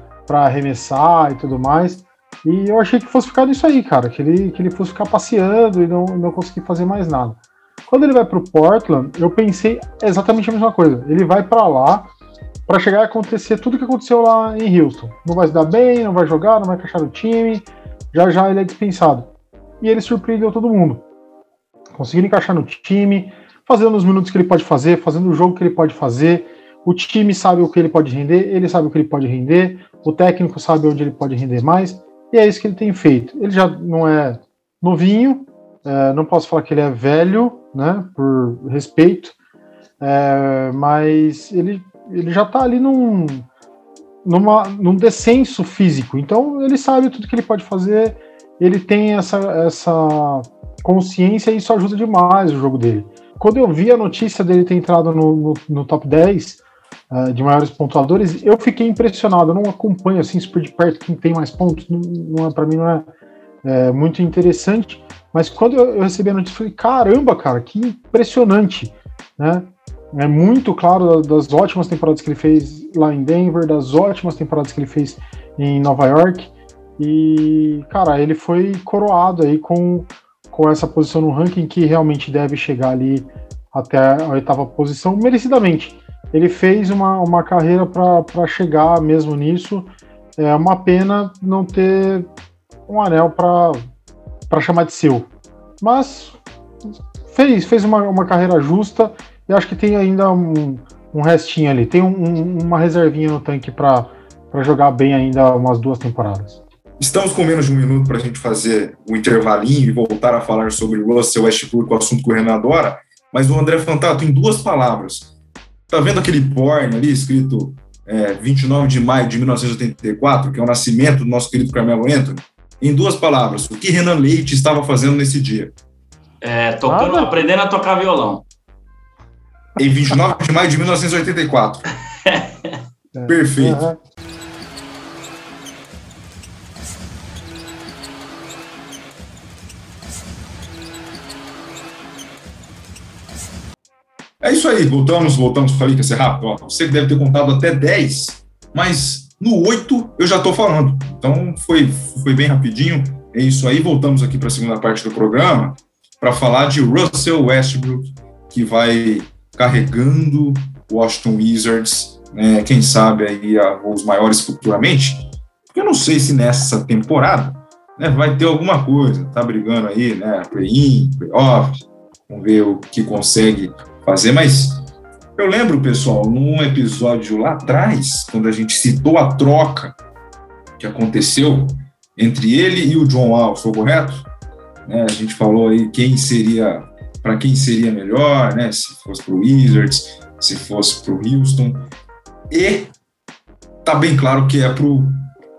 arremessar e tudo mais. E eu achei que fosse ficar nisso aí, cara, que ele, que ele fosse ficar passeando e não, não conseguir fazer mais nada. Quando ele vai para o Portland, eu pensei exatamente a mesma coisa. Ele vai para lá para chegar a acontecer tudo o que aconteceu lá em Houston. Não vai se dar bem, não vai jogar, não vai encaixar no time. Já já ele é dispensado. E ele surpreendeu todo mundo. Conseguindo encaixar no time, fazendo os minutos que ele pode fazer, fazendo o jogo que ele pode fazer. O time sabe o que ele pode render, ele sabe o que ele pode render, o técnico sabe onde ele pode render mais. E é isso que ele tem feito. Ele já não é novinho, é, não posso falar que ele é velho, né, por respeito, é, mas ele, ele já está ali num, numa, num descenso físico, então ele sabe tudo que ele pode fazer, ele tem essa, essa consciência e isso ajuda demais o jogo dele. Quando eu vi a notícia dele ter entrado no, no, no top 10, uh, de maiores pontuadores, eu fiquei impressionado. Eu não acompanho assim super de perto quem tem mais pontos, não, não é, para mim não é, é, muito interessante. Mas quando eu, eu recebi a notícia, eu falei: caramba, cara, que impressionante, né? É muito claro das ótimas temporadas que ele fez lá em Denver, das ótimas temporadas que ele fez em Nova York. E, cara, ele foi coroado aí com, com essa posição no ranking que realmente deve chegar ali até a oitava posição, merecidamente ele fez uma, uma carreira para chegar mesmo nisso. É uma pena não ter um anel para chamar de seu. Mas fez, fez uma, uma carreira justa e acho que tem ainda um, um restinho ali. Tem um, uma reservinha no tanque para jogar bem ainda umas duas temporadas. Estamos com menos de um minuto para a gente fazer o intervalinho e voltar a falar sobre Russell Westbrook, o assunto que o Renan adora. Mas o André Fantato, em duas palavras, Tá vendo aquele porn ali escrito é, 29 de maio de 1984, que é o nascimento do nosso querido Carmelo Anthony? Em duas palavras, o que Renan Leite estava fazendo nesse dia? É, tocando, ah, aprendendo a tocar violão. Em 29 de maio de 1984. Perfeito. Uhum. É isso aí, voltamos, voltamos, falei que ia ser rápido. Ó, você deve ter contado até 10, mas no 8 eu já estou falando. Então foi, foi bem rapidinho. É isso aí, voltamos aqui para a segunda parte do programa para falar de Russell Westbrook, que vai carregando Washington Wizards, né, quem sabe aí os maiores futuramente. Porque eu não sei se nessa temporada né, vai ter alguma coisa, tá brigando aí, né, play-in, play-off, vamos ver o que consegue fazer, mas eu lembro, pessoal, num episódio lá atrás, quando a gente citou a troca que aconteceu entre ele e o John Wall, foi correto? Né, a gente falou aí quem seria, para quem seria melhor, né, se fosse para o Wizards, se fosse para o Houston. E tá bem claro que é para o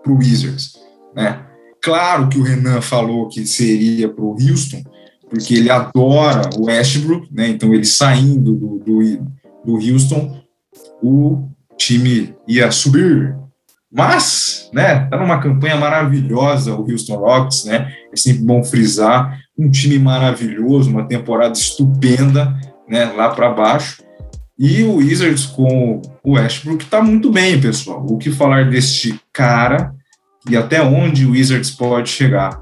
Wizards, né? Claro que o Renan falou que seria para o Houston, porque ele adora o Westbrook, né? Então ele saindo do, do, do Houston, o time ia subir. Mas, né, tá numa campanha maravilhosa o Houston Rockets, né? É sempre bom frisar, um time maravilhoso, uma temporada estupenda, né, lá para baixo. E o Wizards com o Westbrook tá muito bem, pessoal. O que falar deste cara e até onde o Wizards pode chegar?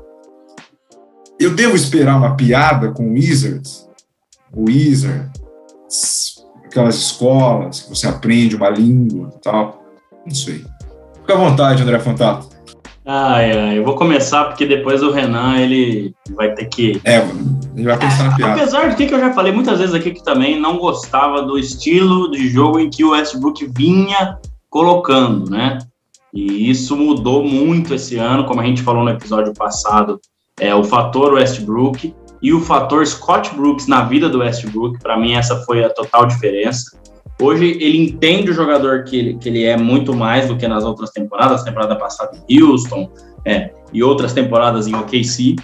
Eu devo esperar uma piada com o Wizards? Wizard, aquelas escolas que você aprende uma língua e tal. Não sei. Fica à vontade, André Fantato. Ai, ai, eu vou começar porque depois o Renan, ele vai ter que. É, ele vai pensar na piada. Apesar de que eu já falei muitas vezes aqui que também não gostava do estilo de jogo em que o Westbrook vinha colocando, né? E isso mudou muito esse ano, como a gente falou no episódio passado, é o fator Westbrook e o fator Scott Brooks na vida do Westbrook, para mim essa foi a total diferença. Hoje ele entende o jogador que ele, que ele é muito mais do que nas outras temporadas, temporada passada em Houston é, e outras temporadas em OKC,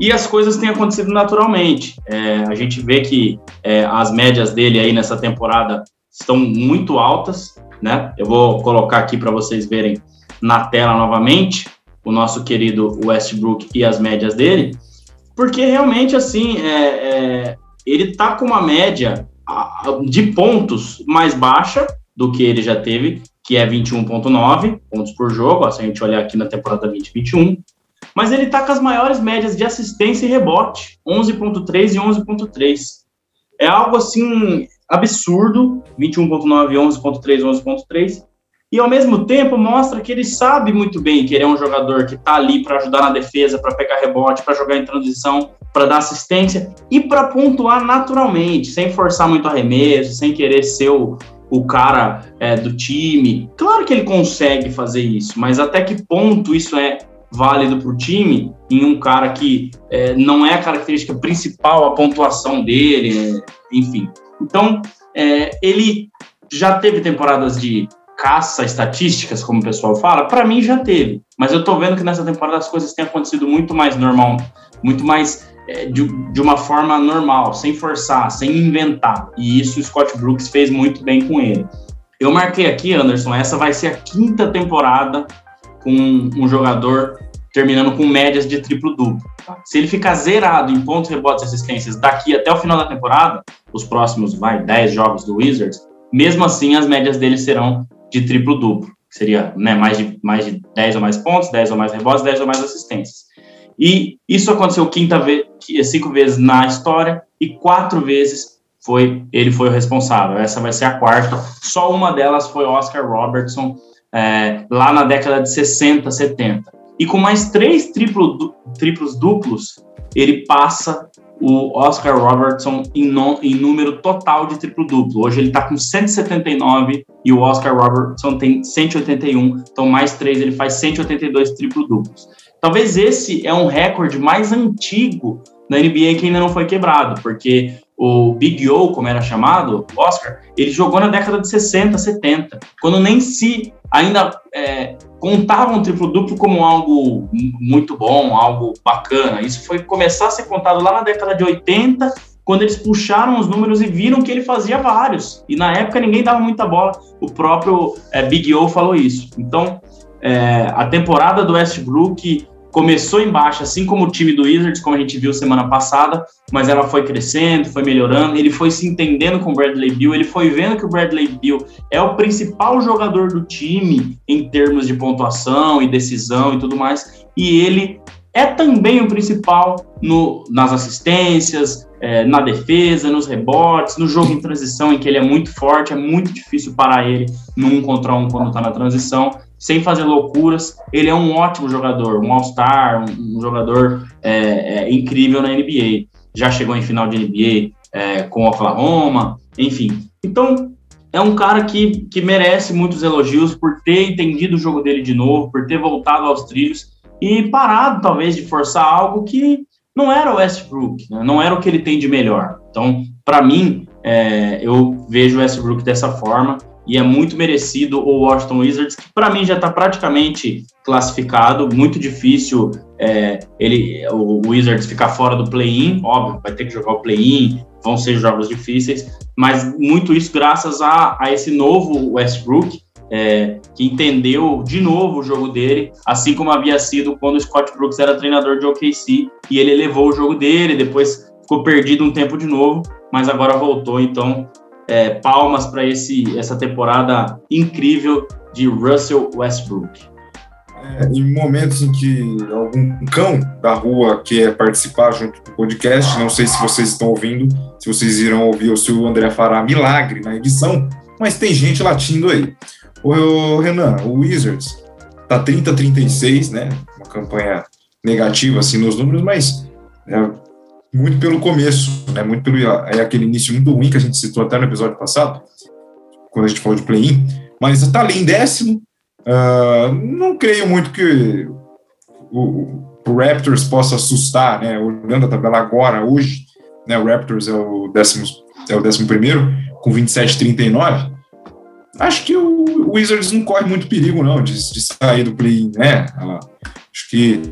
e as coisas têm acontecido naturalmente. É, a gente vê que é, as médias dele aí nessa temporada estão muito altas, né? Eu vou colocar aqui para vocês verem na tela novamente o nosso querido Westbrook e as médias dele, porque realmente assim é, é ele tá com uma média de pontos mais baixa do que ele já teve, que é 21,9 pontos por jogo, se a gente olhar aqui na temporada 2021. Mas ele está com as maiores médias de assistência e rebote, 11,3 e 11,3. É algo assim absurdo, 21,9, 11,3, 11,3. E ao mesmo tempo mostra que ele sabe muito bem que ele é um jogador que está ali para ajudar na defesa, para pegar rebote, para jogar em transição, para dar assistência e para pontuar naturalmente, sem forçar muito arremesso, sem querer ser o, o cara é, do time. Claro que ele consegue fazer isso, mas até que ponto isso é válido para o time em um cara que é, não é a característica principal, a pontuação dele, é, enfim. Então, é, ele já teve temporadas de caça estatísticas, como o pessoal fala, para mim já teve. Mas eu tô vendo que nessa temporada as coisas têm acontecido muito mais normal, muito mais é, de, de uma forma normal, sem forçar, sem inventar. E isso o Scott Brooks fez muito bem com ele. Eu marquei aqui, Anderson, essa vai ser a quinta temporada com um jogador terminando com médias de triplo-duplo. Se ele ficar zerado em pontos, rebotes e assistências daqui até o final da temporada, os próximos, vai, 10 jogos do Wizards, mesmo assim as médias dele serão de triplo-duplo, que seria né, mais, de, mais de 10 ou mais pontos, 10 ou mais rebotes, 10 ou mais assistências. E isso aconteceu quinta vez, cinco vezes na história e quatro vezes foi ele foi o responsável. Essa vai ser a quarta. Só uma delas foi Oscar Robertson é, lá na década de 60, 70. E com mais três triplo, triplos duplos, ele passa o Oscar Robertson em, no, em número total de triplo-duplo. Hoje ele está com 179 e o Oscar Robertson tem 181, então mais três ele faz 182 triplo-duplos. Talvez esse é um recorde mais antigo na NBA que ainda não foi quebrado, porque o Big O, como era chamado, o Oscar, ele jogou na década de 60, 70, quando nem se ainda é, contavam triplo-duplo como algo muito bom, algo bacana. Isso foi começar a ser contado lá na década de 80, quando eles puxaram os números e viram que ele fazia vários. E na época ninguém dava muita bola. O próprio é, Big O falou isso. Então, é, a temporada do Westbrook começou embaixo, assim como o time do Wizards, como a gente viu semana passada, mas ela foi crescendo, foi melhorando, ele foi se entendendo com o Bradley Bill, ele foi vendo que o Bradley Bill é o principal jogador do time em termos de pontuação e decisão e tudo mais, e ele é também o principal no, nas assistências, é, na defesa, nos rebotes, no jogo em transição, em que ele é muito forte, é muito difícil parar ele num contra um quando está na transição sem fazer loucuras. Ele é um ótimo jogador, um All-Star, um, um, jogador é, é, incrível na NBA. Já chegou em final de NBA é, com Oklahoma, enfim. Então, é um cara que, que merece muitos elogios por ter entendido o jogo dele de novo, por ter voltado aos trilhos e parado, talvez, de forçar algo que não era o Westbrook, né? não era o que ele tem de melhor. Então, para mim, é, eu vejo o Westbrook dessa forma e é muito merecido o Washington Wizards, que para mim já está praticamente classificado, muito difícil é, ele, o Wizards ficar fora do play-in, óbvio, vai ter que jogar o play-in, vão ser jogos difíceis, mas muito isso graças a, a esse novo Westbrook, é, que entendeu de novo o jogo dele, assim como havia sido quando o Scott Brooks era treinador de OKC, e ele levou o jogo dele, depois ficou perdido um tempo de novo, mas agora voltou, então é, palmas para essa temporada incrível de Russell Westbrook. É, em momentos em que algum cão da rua quer participar junto do podcast, não sei se vocês estão ouvindo, se vocês irão ouvir ou se o André fará milagre na edição, mas tem gente latindo aí. Ô, Renan, o Wizards tá 30-36, né? Uma campanha negativa assim nos números, mas é, muito pelo começo, né? Muito pelo é aquele início muito ruim que a gente citou até no episódio passado, quando a gente falou de play-in, mas está ali em décimo. Uh, não creio muito que o, o, Raptors possa assustar, né? Olhando a tabela agora, hoje, né? O Raptors é o décimo, é o décimo primeiro com 27-39 acho que o Wizards não corre muito perigo, não, de, de sair do play, né? Acho que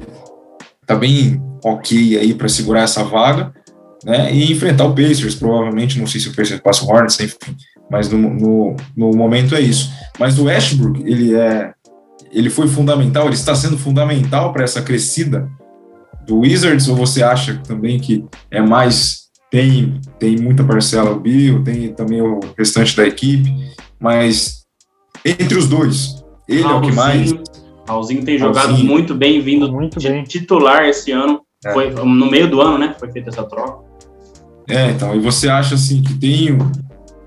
tá bem ok aí para segurar essa vaga, né? E enfrentar o Pacers, provavelmente, não sei se o Pacers passa o Hornets, enfim, mas no, no, no momento é isso. Mas o Westbrook, ele é, ele foi fundamental, ele está sendo fundamental para essa crescida do Wizards, ou você acha também que é mais tem tem muita parcela o Bill, tem também o restante da equipe, mas entre os dois, ele Raulzinho, é o que mais. Raulzinho tem jogado Raulzinho. muito bem, vindo muito bem. titular esse ano. É. Foi no meio do ano, né? Foi feita essa troca. É, então, e você acha assim que tem,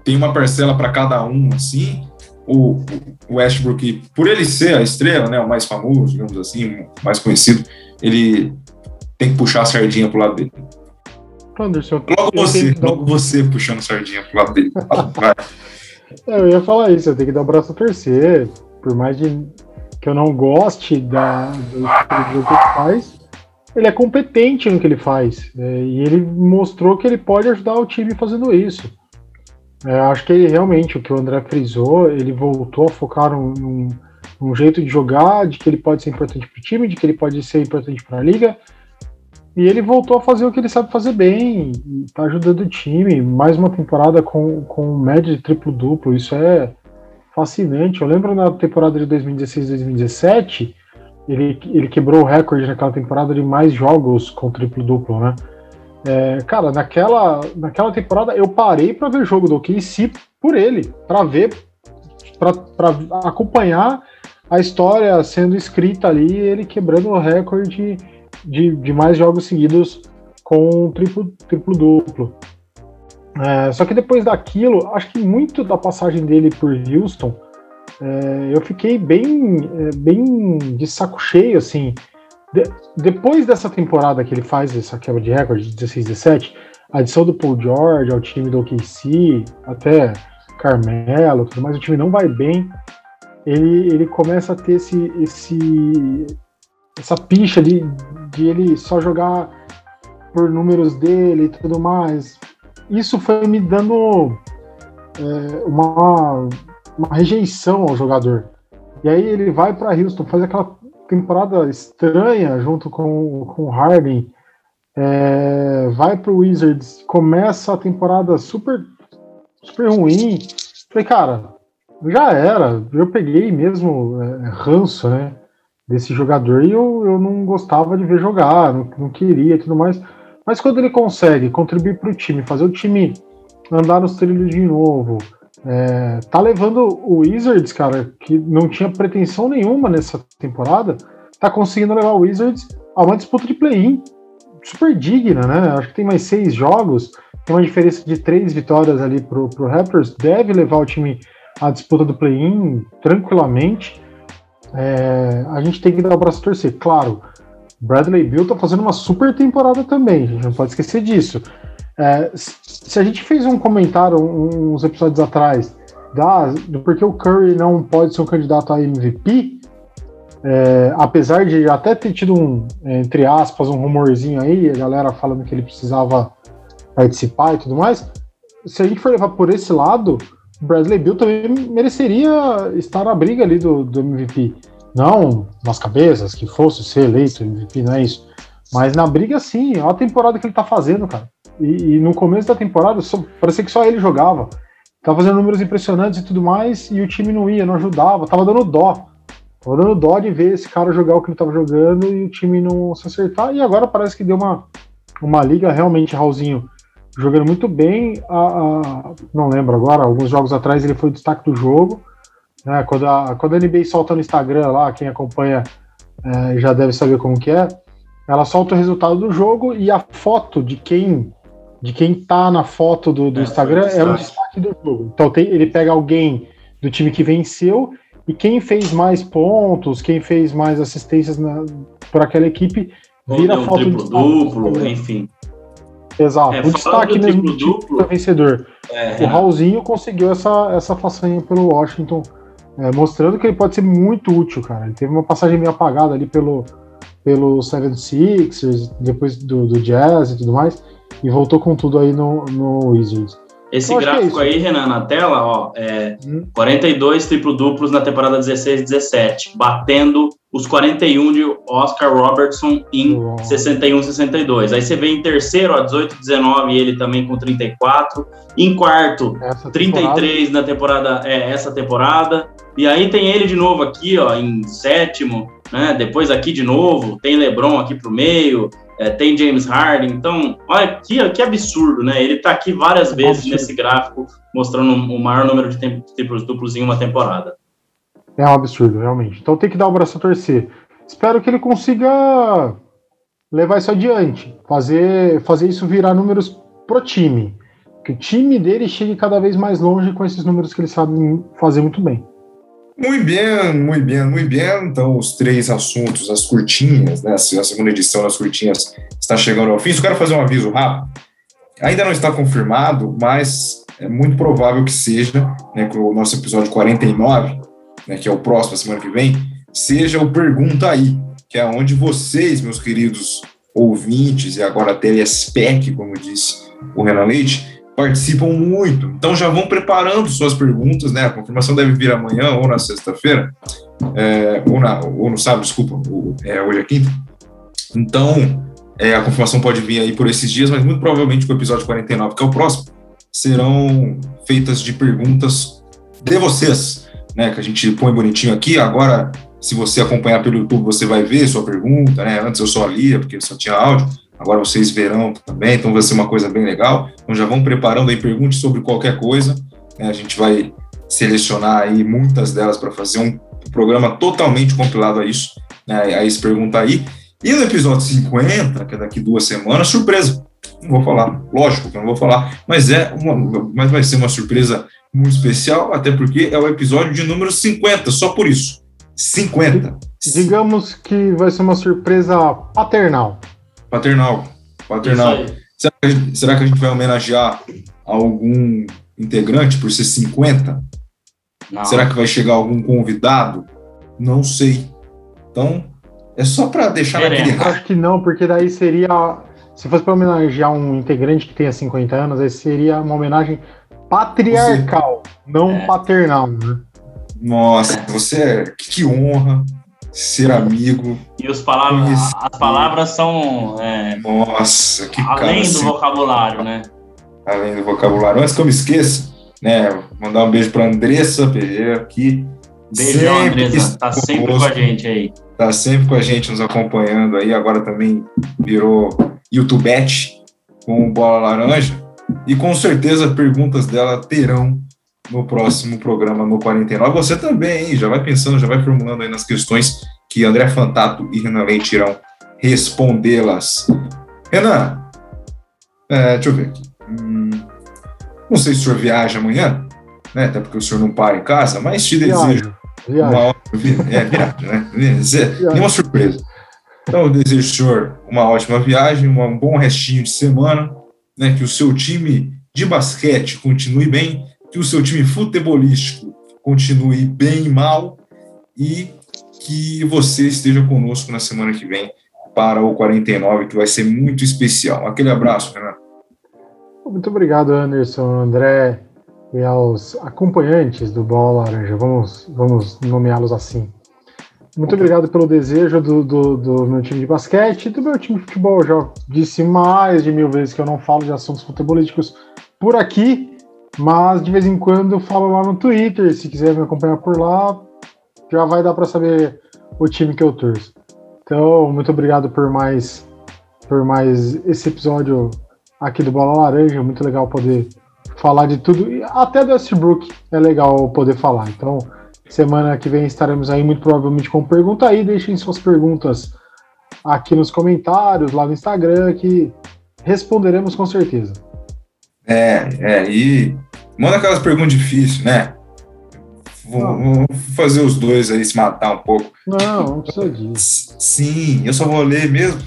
tem uma parcela para cada um, assim? O, o Westbrook, por ele ser a estrela, né, o mais famoso, digamos assim, o mais conhecido, ele tem que puxar a sardinha pro lado dele. Anderson, logo você, logo você puxando a sardinha pro lado dele. Vai. É, eu ia falar isso, eu tenho que dar o braço a torcer, por mais de, que eu não goste da, do que ele faz, ele é competente no que ele faz, é, e ele mostrou que ele pode ajudar o time fazendo isso. É, acho que ele, realmente, o que o André frisou, ele voltou a focar num, num, num jeito de jogar, de que ele pode ser importante para o time, de que ele pode ser importante para a liga, e ele voltou a fazer o que ele sabe fazer bem, está ajudando o time. Mais uma temporada com, com média de triplo-duplo, isso é fascinante. Eu lembro na temporada de 2016-2017, ele, ele quebrou o recorde naquela temporada de mais jogos com triplo-duplo, né? É, cara, naquela, naquela temporada eu parei para ver o jogo do OKC por ele, para ver, para acompanhar a história sendo escrita ali, ele quebrando o recorde de, de mais jogos seguidos com triplo, triplo duplo. É, só que depois daquilo, acho que muito da passagem dele por Houston, é, eu fiquei bem, é, bem de saco cheio, assim. De, depois dessa temporada que ele faz essa quebra de recorde de 16 17, a adição do Paul George ao time do OKC, até Carmelo, tudo mais, o time não vai bem. Ele, ele começa a ter esse, esse, essa picha de, de ele só jogar por números dele e tudo mais. Isso foi me dando é, uma, uma rejeição ao jogador. E aí ele vai para Houston, faz aquela temporada estranha junto com, com o Harden, é, vai para o Wizards, começa a temporada super, super ruim. Falei, cara, já era. Eu peguei mesmo é, ranço, né? Desse jogador e eu, eu não gostava de ver jogar, não, não queria e tudo mais. Mas quando ele consegue contribuir para o time, fazer o time andar nos trilhos de novo, é, tá levando o Wizards, cara, que não tinha pretensão nenhuma nessa temporada, tá conseguindo levar o Wizards a uma disputa de play-in super digna, né? Acho que tem mais seis jogos, tem uma diferença de três vitórias ali pro, pro Raptors, deve levar o time à disputa do play-in tranquilamente. É, a gente tem que dar o braço a torcer. Claro, Bradley Bill tá fazendo uma super temporada também, a gente não pode esquecer disso. É, se a gente fez um comentário uns episódios atrás da, do porquê o Curry não pode ser um candidato a MVP, é, apesar de até ter tido um, entre aspas, um rumorzinho aí, a galera falando que ele precisava participar e tudo mais, se a gente for levar por esse lado, Bradley Bill também mereceria estar na briga ali do, do MVP. Não nas cabeças, que fosse ser eleito MVP, não é isso. Mas na briga, sim. Olha a temporada que ele tá fazendo, cara. E, e no começo da temporada, só, parecia que só ele jogava. Tava fazendo números impressionantes e tudo mais, e o time não ia, não ajudava. Tava dando dó. Tava dando dó de ver esse cara jogar o que ele tava jogando e o time não se acertar. E agora parece que deu uma, uma liga realmente, Raulzinho, jogando muito bem. A, a, não lembro agora, alguns jogos atrás ele foi o destaque do jogo. Né, quando, a, quando a NBA solta no Instagram lá, quem acompanha é, já deve saber como que é. Ela solta o resultado do jogo e a foto de quem de quem tá na foto do, do é, Instagram é o destaque do jogo. Então tem, ele pega alguém do time que venceu e quem fez mais pontos, quem fez mais assistências por aquela equipe, vira um foto triplo, duplo, enfim. Exato. É, o destaque mesmo do vencedor. É, o Raulzinho conseguiu essa, essa façanha pelo Washington, é, mostrando que ele pode ser muito útil, cara. Ele teve uma passagem meio apagada ali pelo, pelo 76ers, depois do, do Jazz e tudo mais, e voltou com tudo aí no, no Wizards. Esse então, gráfico é aí, Renan, na tela, ó, é hum. 42 triplo-duplos na temporada 16-17, batendo os 41 de Oscar Robertson em 61-62. Aí você vê em terceiro, ó, 18-19, ele também com 34. Em quarto, essa 33 temporada. na temporada, é, essa temporada. E aí tem ele de novo aqui, ó, em sétimo, né? Depois aqui de novo, tem LeBron aqui pro meio, é, tem James Harden. Então, olha que, que absurdo, né? Ele tá aqui várias vezes nesse gráfico, mostrando o maior número de triplos duplos em uma temporada. É um absurdo, realmente. Então tem que dar o braço a torcer. Espero que ele consiga levar isso adiante, fazer, fazer isso virar números pro time. Que o time dele chegue cada vez mais longe com esses números que ele sabe fazer muito bem. Muito bem, muito bem, muito bem. Então, os três assuntos, as curtinhas, né? A segunda edição das curtinhas está chegando ao fim. Só quero fazer um aviso rápido. Ainda não está confirmado, mas é muito provável que seja, né, que o nosso episódio 49 né, que é o próximo, semana que vem, seja o Pergunta Aí, que é onde vocês, meus queridos ouvintes, e agora telespec, como disse o Renan Leite, participam muito. Então já vão preparando suas perguntas, né? A confirmação deve vir amanhã ou na sexta-feira, é, ou, ou no sábado, desculpa, é, hoje é quinta. Então, é, a confirmação pode vir aí por esses dias, mas muito provavelmente com o episódio 49, que é o próximo, serão feitas de perguntas de vocês né, que a gente põe bonitinho aqui. Agora, se você acompanhar pelo YouTube, você vai ver sua pergunta, né? Antes eu só lia, porque só tinha áudio. Agora vocês verão também, então vai ser uma coisa bem legal. Então já vão preparando aí perguntas sobre qualquer coisa. Né? A gente vai selecionar aí muitas delas para fazer um programa totalmente compilado a isso, né? a esse pergunta aí. E no episódio 50, que é daqui duas semanas, surpresa. Não vou falar, lógico que eu não vou falar, mas é uma, mas vai ser uma surpresa muito especial, até porque é o episódio de número 50, só por isso. 50. Digamos que vai ser uma surpresa paternal. Paternal. Paternal. Será que, gente, será que, a gente vai homenagear algum integrante por ser 50? Não. Será que vai chegar algum convidado? Não sei. Então, é só para deixar naquele. Acho que não, porque daí seria. Se fosse para homenagear um integrante que tenha 50 anos, aí seria uma homenagem patriarcal, você... não é. paternal, né? Nossa, você é. Que honra ser amigo. E os palavras, as palavras são. É, Nossa, que Além cara, do assim, vocabulário, né? Além do vocabulário. Antes que eu me esqueça, né? Mandar um beijo para Andressa Pereira aqui. Beijo, Andressa. Tá sempre com a gente aí. Tá sempre com a gente nos acompanhando aí. Agora também virou YouTubete com Bola Laranja. E com certeza perguntas dela terão no próximo programa, no 49. Você também, hein? Já vai pensando, já vai formulando aí nas questões que André Fantato e Renan Leite irão respondê-las. Renan, é, deixa eu ver aqui. Hum, não sei se o senhor viaja amanhã, né? Até porque o senhor não para em casa, mas te desejo viagem. uma ótima é, viagem, né? Nenhuma surpresa. Então, eu desejo ao senhor uma ótima viagem, um bom restinho de semana né, que o seu time de basquete continue bem, que o seu time futebolístico continue bem e mal e que você esteja conosco na semana que vem para o 49, que vai ser muito especial. Aquele abraço, Renato. Muito obrigado, Anderson, André e aos acompanhantes do Bola Laranja. Vamos, vamos nomeá-los assim. Muito obrigado pelo desejo do, do, do, meu time de basquete e do meu time de futebol. Eu já disse mais de mil vezes que eu não falo de assuntos futebolísticos por aqui, mas de vez em quando eu falo lá no Twitter. Se quiser me acompanhar por lá, já vai dar para saber o time que eu torço. Então, muito obrigado por mais por mais esse episódio aqui do Bola Laranja. Muito legal poder falar de tudo. Até do Westbrook é legal poder falar. Então, semana que vem estaremos aí muito provavelmente com pergunta aí. Deixem suas perguntas aqui nos comentários, lá no Instagram, que responderemos com certeza. É, é, e manda aquelas perguntas difíceis, né? Vou, fazer os dois aí se matar um pouco. Não, não precisa disso. Sim, eu só vou ler mesmo.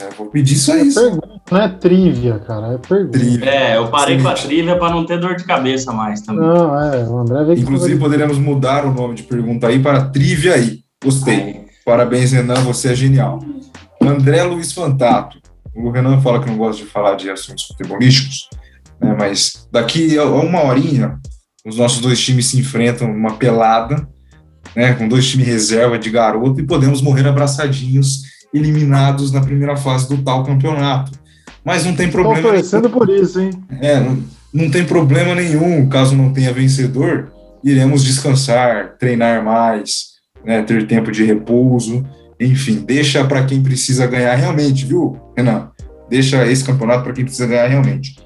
É, vou pedir só é isso. Pergunta, não é trivia, cara. É pergunta. Trivia. É, eu parei Sim. com a trivia para não ter dor de cabeça mais também. Não, é, o André veio Inclusive, poderíamos mudar o nome de pergunta aí para trivia aí. Gostei. Ai. Parabéns, Renan, você é genial. André Luiz Fantato. O Renan fala que não gosta de falar de assuntos futebolísticos, né, mas daqui a uma horinha, os nossos dois times se enfrentam numa pelada, né, com dois times reserva de garoto, e podemos morrer abraçadinhos eliminados na primeira fase do tal campeonato. Mas não tem problema. Estou torcendo por isso, hein? É, não, não tem problema nenhum, caso não tenha vencedor, iremos descansar, treinar mais, né, ter tempo de repouso, enfim, deixa para quem precisa ganhar realmente, viu, Renan? Deixa esse campeonato para quem precisa ganhar realmente.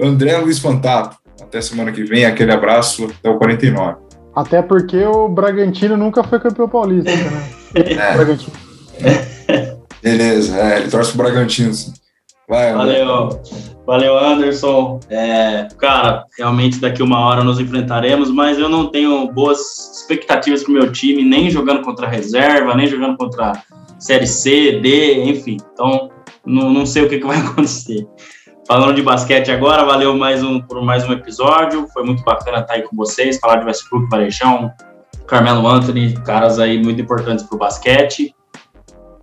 André Luiz Fantato, até semana que vem, aquele abraço, até o 49. Até porque o Bragantino nunca foi campeão paulista, né? É. Bragantino. Beleza, é, ele torce pro Bragantino. Sim. Vai, Valeu, valeu Anderson. É, cara, realmente daqui uma hora nos enfrentaremos, mas eu não tenho boas expectativas pro meu time, nem jogando contra a reserva, nem jogando contra Série C, D, enfim. Então, não, não sei o que, que vai acontecer. Falando de basquete agora, valeu mais um, por mais um episódio. Foi muito bacana estar aí com vocês, falar de Westbrook, Varejão, Carmelo Anthony, caras aí muito importantes para o basquete.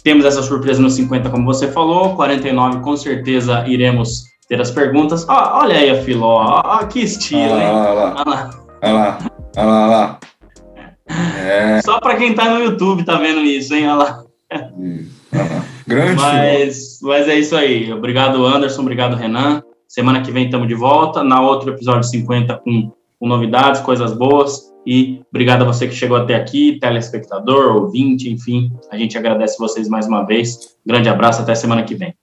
Temos essa surpresa no 50, como você falou. 49, com certeza iremos ter as perguntas. Ah, olha aí a Filó, ah, que estilo, hein? Olha lá, olha lá. Olha lá, olha lá. É. Só para quem tá no YouTube tá vendo isso, hein? Olha lá. Grande mas, mas é isso aí. Obrigado, Anderson. Obrigado, Renan. Semana que vem estamos de volta. Na outro episódio 50 com, com novidades, coisas boas. E obrigado a você que chegou até aqui, telespectador, ouvinte, enfim. A gente agradece vocês mais uma vez. Grande abraço, até semana que vem.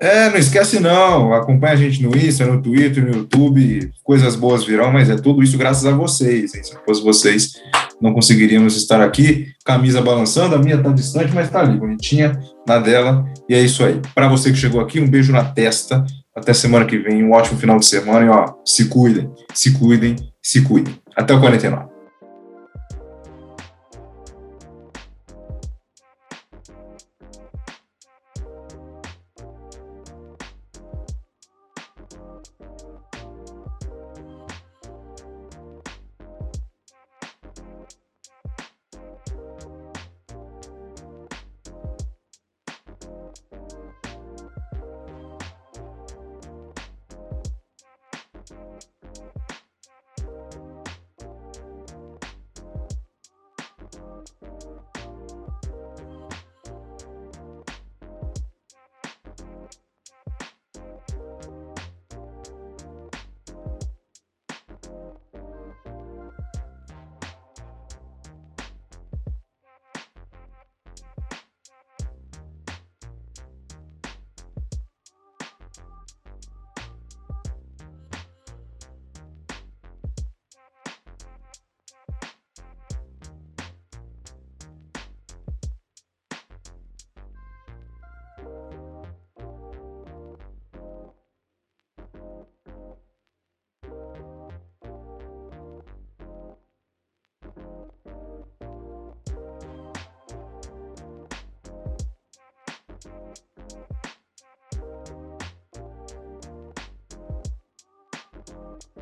É, não esquece não, acompanha a gente no Insta, no Twitter, no YouTube, coisas boas virão, mas é tudo isso graças a vocês, hein? se fosse vocês, não conseguiríamos estar aqui, camisa balançando, a minha tá distante, mas tá ali, bonitinha, na dela, e é isso aí. Para você que chegou aqui, um beijo na testa, até semana que vem, um ótimo final de semana, e ó, se cuidem, se cuidem, se cuidem. Até o 49.